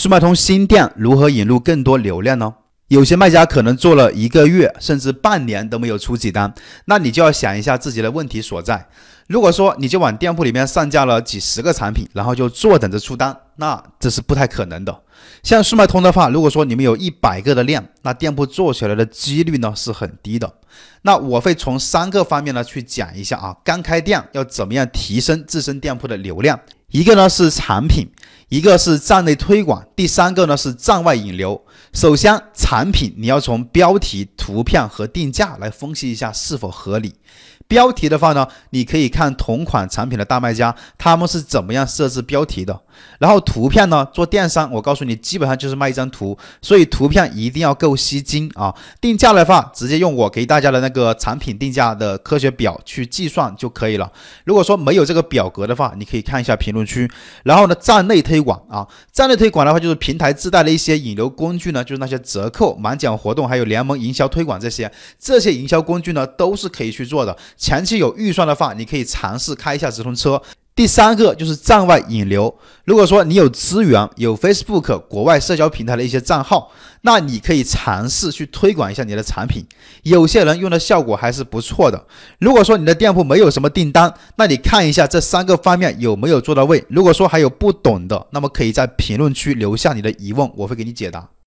速卖通新店如何引入更多流量呢？有些卖家可能做了一个月甚至半年都没有出几单，那你就要想一下自己的问题所在。如果说你就往店铺里面上架了几十个产品，然后就坐等着出单，那这是不太可能的。像速卖通的话，如果说你们有一百个的量，那店铺做起来的几率呢是很低的。那我会从三个方面呢去讲一下啊，刚开店要怎么样提升自身店铺的流量。一个呢是产品，一个是站内推广，第三个呢是站外引流。首先，产品你要从标题、图片和定价来分析一下是否合理。标题的话呢，你可以看同款产品的大卖家他们是怎么样设置标题的。然后图片呢，做电商，我告诉你，基本上就是卖一张图，所以图片一定要够吸睛啊。定价的话，直接用我给大家的那个产品定价的科学表去计算就可以了。如果说没有这个表格的话，你可以看一下评论区。然后呢，站内推广啊，站内推广的话，就是平台自带的一些引流工具呢，就是那些折扣、满减活动，还有联盟营销推广这些，这些营销工具呢，都是可以去做的。前期有预算的话，你可以尝试开一下直通车。第三个就是站外引流。如果说你有资源，有 Facebook 国外社交平台的一些账号，那你可以尝试去推广一下你的产品。有些人用的效果还是不错的。如果说你的店铺没有什么订单，那你看一下这三个方面有没有做到位。如果说还有不懂的，那么可以在评论区留下你的疑问，我会给你解答。